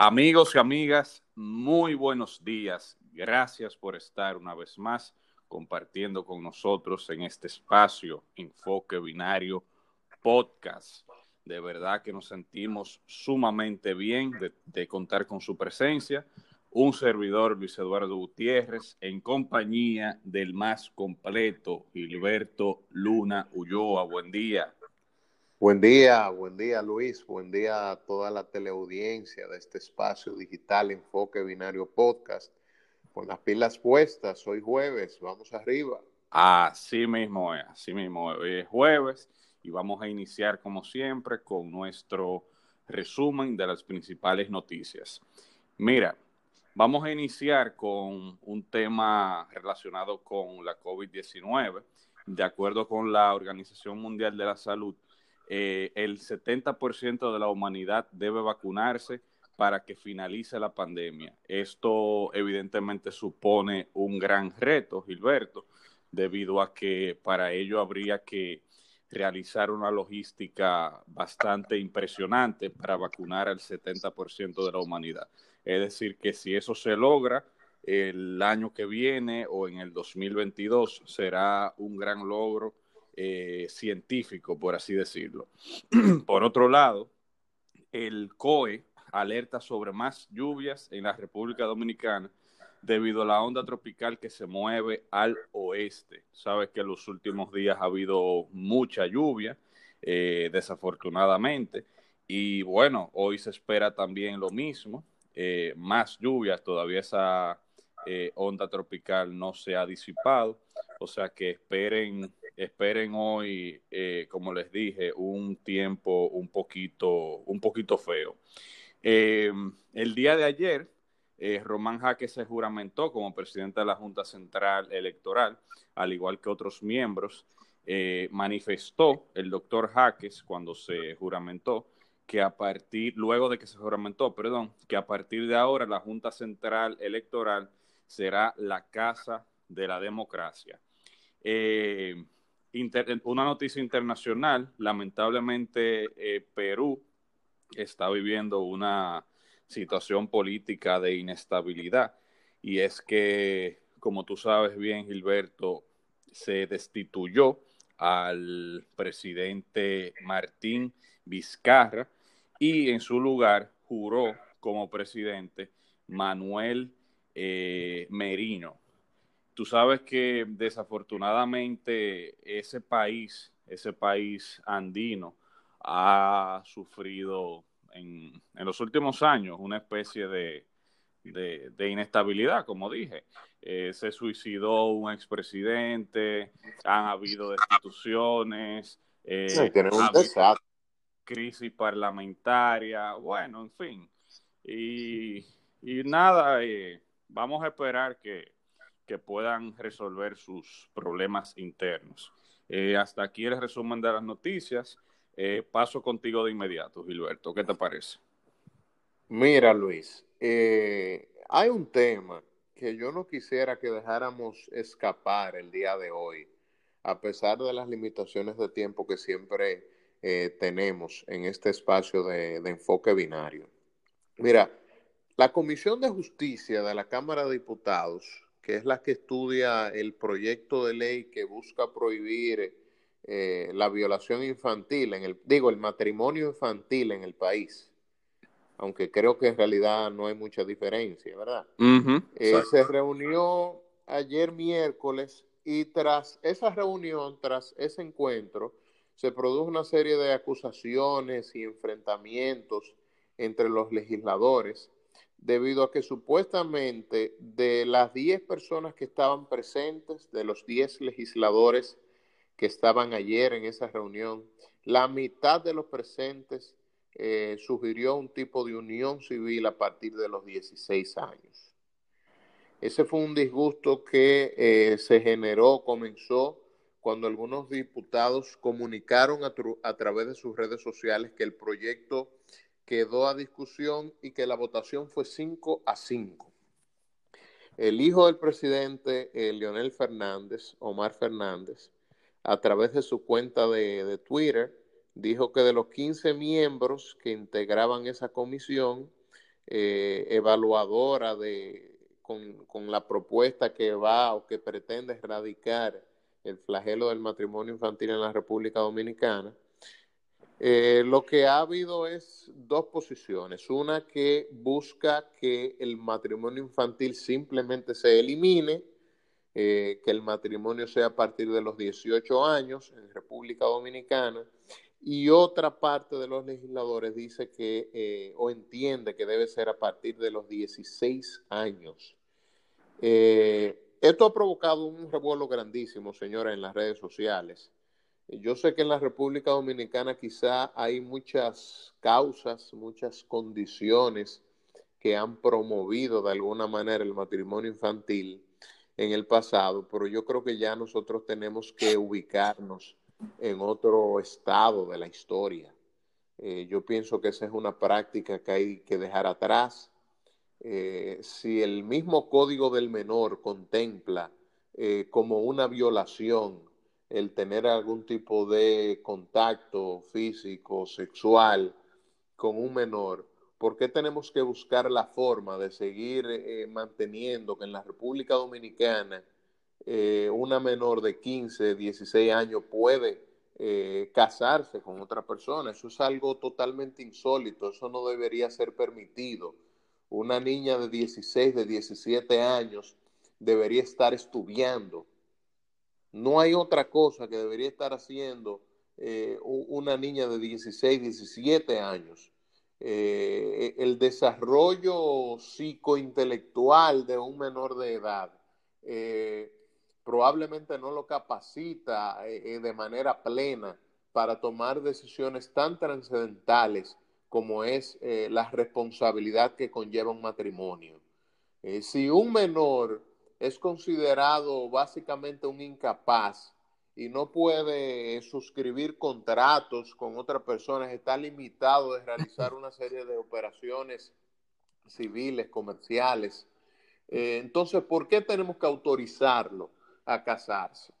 Amigos y amigas, muy buenos días. Gracias por estar una vez más compartiendo con nosotros en este espacio Enfoque Binario Podcast. De verdad que nos sentimos sumamente bien de, contar con su presencia. Un servidor, Luis Eduardo Gutiérrez, en compañía del más completo, Gilberto Luna Ulloa. Buen día. Buen día, buen día Luis, buen día a toda la teleaudiencia de este espacio digital Enfoque Binario Podcast. Con las pilas puestas, hoy jueves, vamos arriba. Así mismo así mismo. Hoy es jueves y vamos a iniciar como siempre con nuestro resumen de las principales noticias. Mira, vamos a iniciar con un tema relacionado con la COVID-19. De acuerdo con la Organización Mundial de la Salud, eh, el 70% de la humanidad debe vacunarse para que finalice la pandemia. Esto evidentemente supone un gran reto, Gilberto, debido a que para ello habría que realizar una logística bastante impresionante para vacunar al 70% de la humanidad. Es decir, que si eso se logra el año que viene o en el 2022, será un gran logro eh, científico, por así decirlo. por otro lado, el COE alerta sobre más lluvias en la República Dominicana debido a la onda tropical que se mueve al oeste. Sabes que en los últimos días ha habido mucha lluvia, eh, desafortunadamente, y bueno, hoy se espera también lo mismo, eh, más lluvias, todavía esa onda tropical no se ha disipado, o sea que esperen esperen hoy, eh, como les dije, un tiempo un poquito, un poquito feo. Eh, el día de ayer, eh, Román Jaques se juramentó como presidente de la Junta Central Electoral, al igual que otros miembros. manifestó el doctor Jaques cuando se juramentó que a partir, luego de que se juramentó, perdón, que a partir de ahora la Junta Central Electoral será la casa de la democracia. Una noticia internacional, lamentablemente eh, Perú está viviendo una situación política de inestabilidad y es que, como tú sabes bien, Gilberto, se destituyó al presidente Martín Vizcarra y en su lugar juró como presidente Manuel eh, Merino. Tú sabes que desafortunadamente ese país, ese país andino, ha sufrido en, los últimos años una especie de, inestabilidad, como dije. Eh, se suicidó un expresidente, han habido destituciones, eh, crisis parlamentaria, bueno, en fin. Y, nada, eh, vamos a esperar que que puedan resolver sus problemas internos. Eh, hasta aquí el resumen de las noticias. Eh, paso contigo de inmediato, Gilberto. ¿Qué te parece? Mira, Luis, eh, hay un tema que yo no quisiera que dejáramos escapar el día de hoy, a pesar de las limitaciones de tiempo que siempre tenemos en este espacio de enfoque binario. Mira, la Comisión de Justicia de la Cámara de Diputados que es la que estudia el proyecto de ley que busca prohibir eh, la violación infantil, en el, digo, el matrimonio infantil en el país, aunque creo que en realidad no hay mucha diferencia, ¿verdad? Eh, se reunió ayer miércoles y tras esa reunión, tras ese encuentro, se produjo una serie de acusaciones y enfrentamientos entre los legisladores debido a que supuestamente de las 10 personas que estaban presentes, de los 10 legisladores que estaban ayer en esa reunión, la mitad de los presentes eh, sugirió un tipo de unión civil a partir de los 16 años. Ese fue un disgusto que eh, se generó, comenzó cuando algunos diputados comunicaron a, a través de sus redes sociales que el proyecto quedó a discusión y que la votación fue 5 a 5. El hijo del presidente, eh, Leonel Fernández, Omar Fernández, a través de su cuenta de, Twitter, dijo que de los 15 miembros que integraban esa comisión, eh, evaluadora de, con, con, la propuesta que va o que pretende erradicar el flagelo del matrimonio infantil en la República Dominicana. Eh, lo que ha habido es dos posiciones. Una que busca que el matrimonio infantil simplemente se elimine, eh, que el matrimonio sea a partir de los 18 años en República Dominicana, y otra parte de los legisladores dice que eh, o entiende que debe ser a partir de los 16 años. esto ha provocado un revuelo grandísimo, señora, en las redes sociales. Yo sé que en la República Dominicana quizá hay muchas causas, muchas condiciones que han promovido de alguna manera el matrimonio infantil en el pasado, pero yo creo que ya nosotros tenemos que ubicarnos en otro estado de la historia. Eh, yo pienso que esa es una práctica que hay que dejar atrás. Eh, si el mismo código del menor contempla eh, como una violación el tener algún tipo de contacto físico, sexual con un menor, ¿por qué tenemos que buscar la forma de seguir eh, manteniendo que en la República Dominicana eh, una menor de 15, 16 años puede eh, casarse con otra persona? Eso es algo totalmente insólito, eso no debería ser permitido. Una niña de 16, de 17 años debería estar estudiando no hay otra cosa que debería estar haciendo eh, una niña de 16, 17 años. Eh, el desarrollo psicointelectual de un menor de edad eh, probablemente no lo capacita de manera plena para tomar decisiones tan trascendentales como es la responsabilidad que conlleva un matrimonio. si un menor es considerado básicamente un incapaz y no puede suscribir contratos con otras personas, está limitado de realizar una serie de operaciones civiles, comerciales. Eh, entonces, ¿por qué tenemos que autorizarlo a casarse?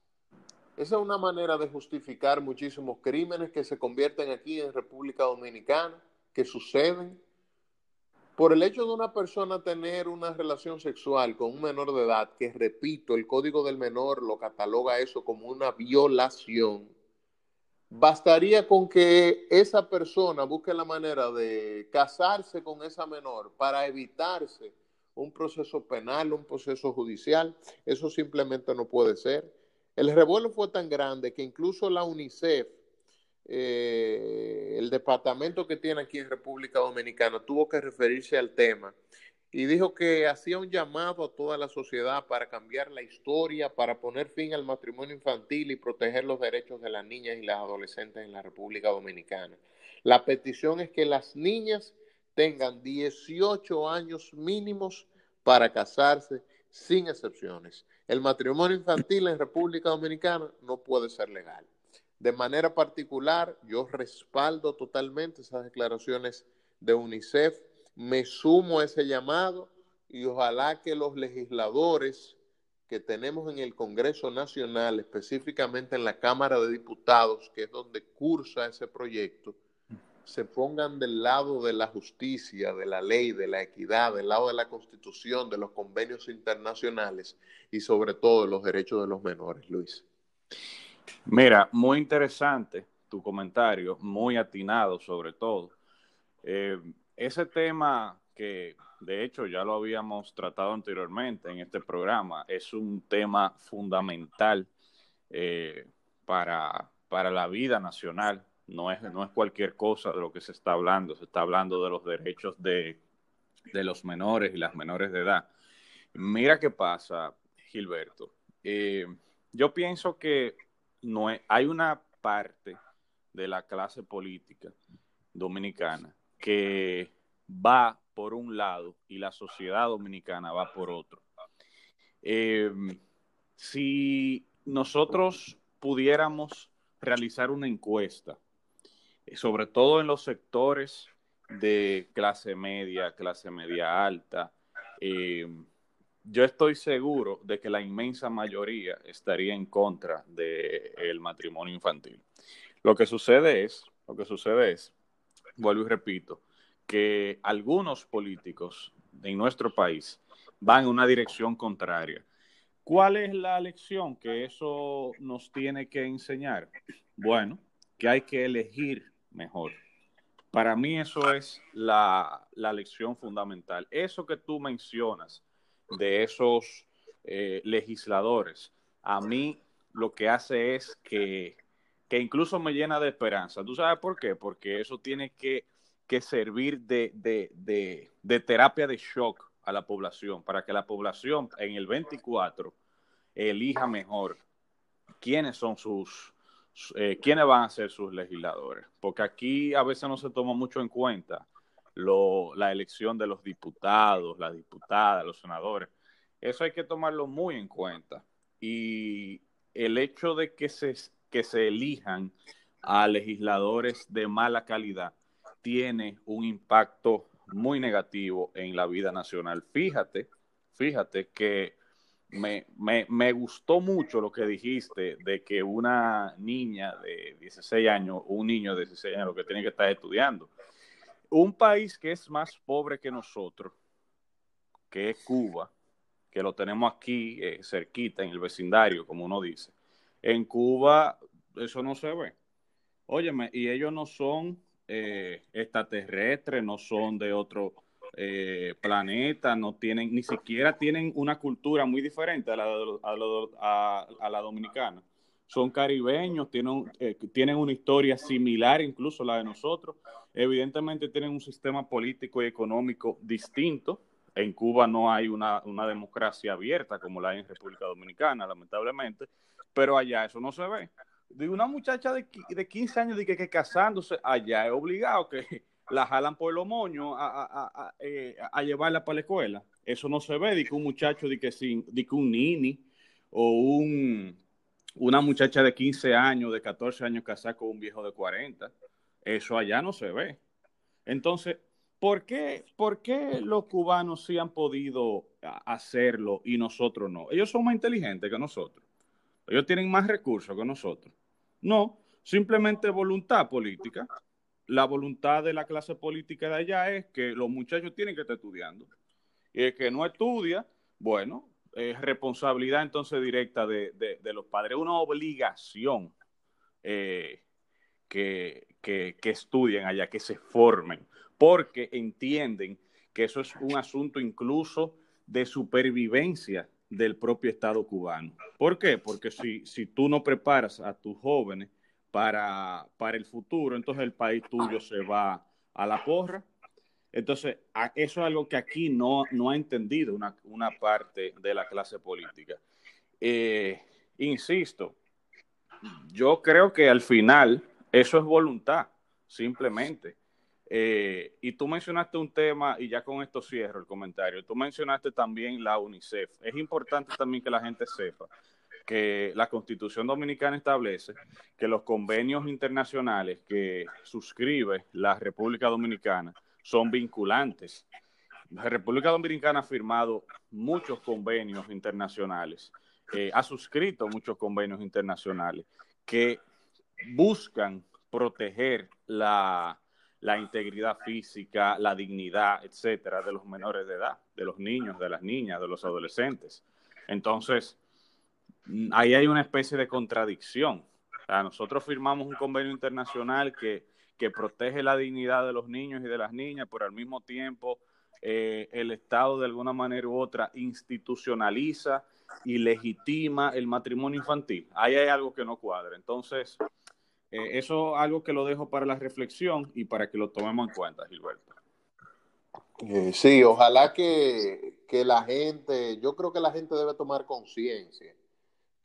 Esa es una manera de justificar muchísimos crímenes que se convierten aquí en República Dominicana, que suceden por el hecho de una persona tener una relación sexual con un menor de edad, que repito, el código del menor lo cataloga eso como una violación, bastaría con que esa persona busque la manera de casarse con esa menor para evitarse un proceso penal, un proceso judicial. Eso simplemente no puede ser. El revuelo fue tan grande que incluso la UNICEF eh, el departamento que tiene aquí en República Dominicana tuvo que referirse al tema y dijo que hacía un llamado a toda la sociedad para cambiar la historia, para poner fin al matrimonio infantil y proteger los derechos de las niñas y las adolescentes en la República Dominicana. La petición es que las niñas tengan 18 años mínimos para casarse sin excepciones. El matrimonio infantil en República Dominicana no puede ser legal. De manera particular, yo respaldo totalmente esas declaraciones de UNICEF, me sumo a ese llamado y ojalá que los legisladores que tenemos en el Congreso Nacional, específicamente en la Cámara de Diputados, que es donde cursa ese proyecto, se pongan del lado de la justicia, de la ley, de la equidad, del lado de la Constitución, de los convenios internacionales y sobre todo de los derechos de los menores, Luis. Mira, muy interesante tu comentario, muy atinado sobre todo. Eh, ese tema que de hecho ya lo habíamos tratado anteriormente en este programa, es un tema fundamental eh, para, para la vida nacional. No es, no es cualquier cosa de lo que se está hablando, se está hablando de los derechos de, de los menores y las menores de edad. Mira qué pasa, Gilberto. Eh, yo pienso que no hay una parte de la clase política dominicana que va por un lado y la sociedad dominicana va por otro. Eh, si nosotros pudiéramos realizar una encuesta, eh, sobre todo en los sectores de clase media, clase media alta, eh, yo estoy seguro de que la inmensa mayoría estaría en contra del matrimonio infantil. Lo que sucede es, lo que sucede es, vuelvo y repito, que algunos políticos en nuestro país van en una dirección contraria. ¿Cuál es la lección que eso nos tiene que enseñar? Bueno, que hay que elegir mejor. Para mí eso es la, lección fundamental. Eso que tú mencionas de esos eh, legisladores, a mí lo que hace es que, incluso me llena de esperanza. ¿Tú sabes por qué? Porque eso tiene que, servir de, de, terapia de shock a la población, para que la población en el 24 elija mejor quiénes son sus, eh, quiénes van a ser sus legisladores, porque aquí a veces no se toma mucho en cuenta la elección de los diputados, las diputadas, los senadores. Eso hay que tomarlo muy en cuenta. Y el hecho de que se, que se elijan a legisladores de mala calidad tiene un impacto muy negativo en la vida nacional. Fíjate, fíjate que me, me, me, gustó mucho lo que dijiste de que una niña de 16 años, un niño de 16 años, lo que tiene que estar estudiando. Un país que es más pobre que nosotros, que es Cuba, que lo tenemos aquí eh, cerquita, en el vecindario, como uno dice. En Cuba eso no se ve. Óyeme, y ellos no son eh, extraterrestres, no son de otro eh, planeta, no tienen, ni siquiera tienen una cultura muy diferente a la, a, la dominicana. Son caribeños, tienen, eh, tienen una historia similar incluso a la de nosotros. Evidentemente tienen un sistema político y económico distinto. En Cuba no hay una, una democracia abierta como la hay en República Dominicana, lamentablemente, pero allá eso no se ve. De una muchacha de, de 15 años de que, que casándose, allá es obligado que la jalan por los moños a, a, eh, a, llevarla para la escuela. Eso no se ve de que un muchacho, de que, sin, de que un nini o un, una muchacha de 15 años, de 14 años casada con un viejo de 40. Eso allá no se ve. Entonces, ¿por qué, ¿por qué los cubanos sí han podido hacerlo y nosotros no? Ellos son más inteligentes que nosotros. Ellos tienen más recursos que nosotros. No, simplemente voluntad política la voluntad de la clase política de allá es que los muchachos tienen que estar estudiando. Y el que no estudia, bueno, es responsabilidad entonces directa de, los padres, una obligación eh, que, que, que estudien allá, que se formen, porque entienden que eso es un asunto incluso de supervivencia del propio Estado cubano. ¿Por qué? Porque si, si tú no preparas a tus jóvenes para, para el futuro, entonces el país tuyo se va a la porra. Entonces, eso es algo que aquí no, no ha entendido una, una parte de la clase política. Eh, insisto, yo creo que al final eso es voluntad, simplemente. Eh, y tú mencionaste un tema, y ya con esto cierro el comentario, tú mencionaste también la UNICEF. Es importante también que la gente sepa que la Constitución Dominicana establece que los convenios internacionales que suscribe la República Dominicana son vinculantes. La República Dominicana ha firmado muchos convenios internacionales, eh, ha suscrito muchos convenios internacionales que buscan proteger la, la integridad física, la dignidad, etcétera, de los menores de edad, de los niños, de las niñas, de los adolescentes. Entonces, ahí hay una especie de contradicción. nosotros firmamos un convenio internacional que, protege la dignidad de los niños y de las niñas, pero al mismo tiempo eh, el Estado de alguna manera u otra institucionaliza y legitima el matrimonio infantil. Ahí hay algo que no cuadra. Entonces, eh, eso es algo que lo dejo para la reflexión y para que lo tomemos en cuenta, Gilberto. Eh, sí, ojalá que, que la gente, yo creo que la gente debe tomar conciencia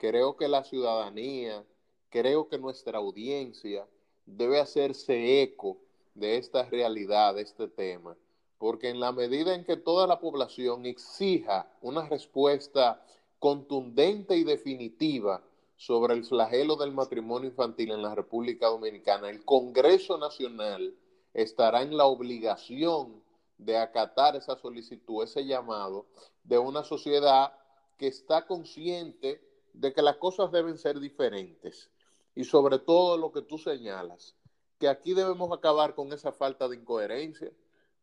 creo que la ciudadanía, creo que nuestra audiencia debe hacerse eco de esta realidad, de este tema, porque en la medida en que toda la población exija una respuesta contundente y definitiva sobre el flagelo del matrimonio infantil en la República Dominicana, el Congreso Nacional estará en la obligación de acatar esa solicitud, ese llamado de una sociedad que está consciente de que las cosas deben ser diferentes y sobre todo lo que tú señalas, que aquí debemos acabar con esa falta de incoherencia,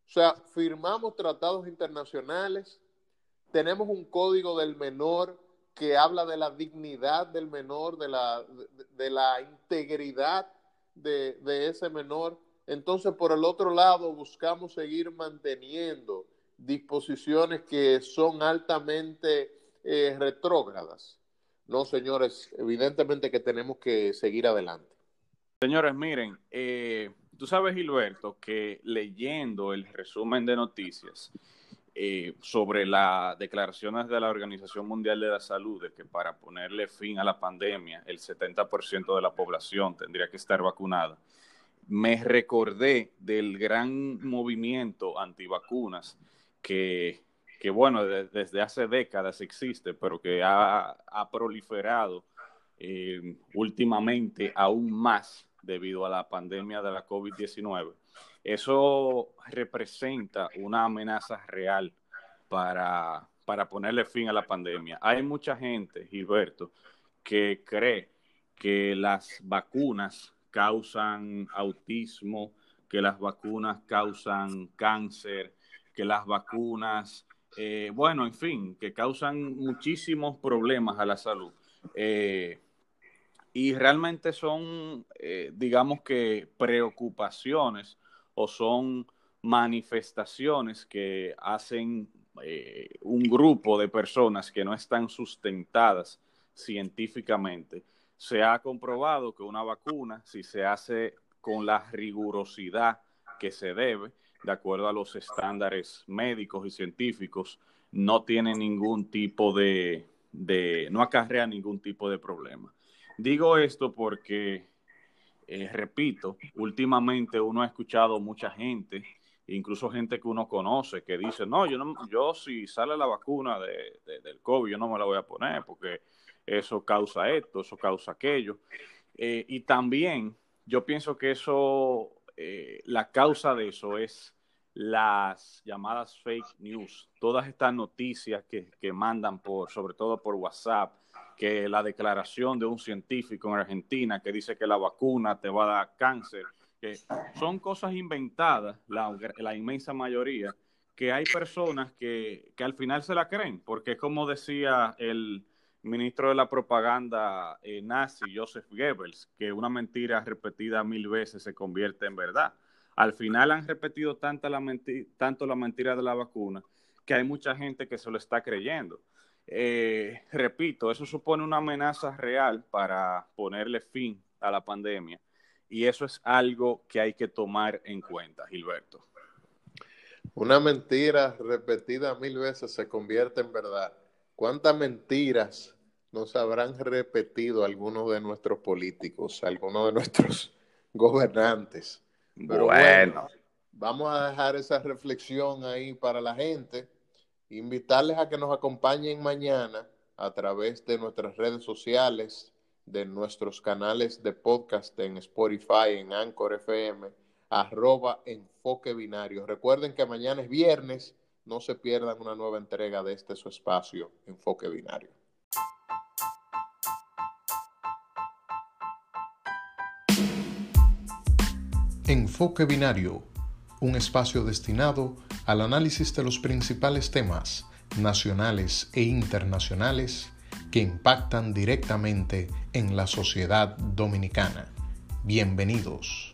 O sea, firmamos tratados internacionales, tenemos un código del menor que habla de la dignidad del menor, de la, de, la integridad de, de, ese menor. Entonces, por el otro lado, buscamos seguir manteniendo disposiciones que son altamente eh, retrógradas. No, señores, evidentemente que tenemos que seguir adelante. Señores, miren, eh, tú sabes, Gilberto, que leyendo el resumen de noticias, eh, sobre las declaraciones de la Organización Mundial de la Salud de que para ponerle fin a la pandemia el 70% de la población tendría que estar vacunada, me recordé del gran movimiento antivacunas que, que bueno, desde hace décadas existe, pero que ha, proliferado eh, últimamente aún más debido a la pandemia de la COVID-19 eso representa una amenaza real para, para ponerle fin a la pandemia. Hay mucha gente, Gilberto, que cree que las vacunas causan autismo, que las vacunas causan cáncer, que las vacunas, eh, bueno, en fin, que causan muchísimos problemas a la salud. Eh, y realmente son, eh, digamos que, preocupaciones o son manifestaciones que hacen eh, un grupo de personas que no están sustentadas científicamente. Se ha comprobado que una vacuna, si se hace con la rigurosidad que se debe, de acuerdo a los estándares médicos y científicos, no tiene ningún tipo de, de no acarrea ningún tipo de problema. Digo esto porque eh, repito, últimamente uno ha escuchado mucha gente, incluso gente que uno conoce, que dice, no, yo, no, yo si sale la vacuna de, del COVID, yo no me la voy a poner porque eso causa esto, eso causa aquello. Eh, y también yo pienso que eso, eh, la causa de eso es las llamadas fake news, todas estas noticias que, que mandan por, sobre todo por WhatsApp, que la declaración de un científico en Argentina que dice que la vacuna te va a dar cáncer, que son cosas inventadas, la, inmensa mayoría, que hay personas que, al final se la creen, porque como decía el ministro de la propaganda eh, nazi, Joseph Goebbels, que una mentira repetida mil veces se convierte en verdad. Al final han repetido la tanto la mentira de la vacuna que hay mucha gente que se lo está creyendo. Eh, repito, eso supone una amenaza real para ponerle fin a la pandemia y eso es algo que hay que tomar en cuenta, Gilberto. Una mentira repetida mil veces se convierte en verdad. ¿Cuántas mentiras nos habrán repetido algunos de nuestros políticos, algunos de nuestros gobernantes? bueno, vamos a dejar esa reflexión ahí para la gente invitarles a que nos acompañen mañana a través de nuestras redes sociales, de nuestros canales de podcast en Spotify, en Anchor FM, arroba enfoque binario. Recuerden que mañana es viernes, no se pierdan una nueva entrega de este su espacio, Enfoque Binario. Enfoque Binario, un espacio destinado al análisis de los principales temas nacionales e internacionales que impactan directamente en la sociedad dominicana. Bienvenidos.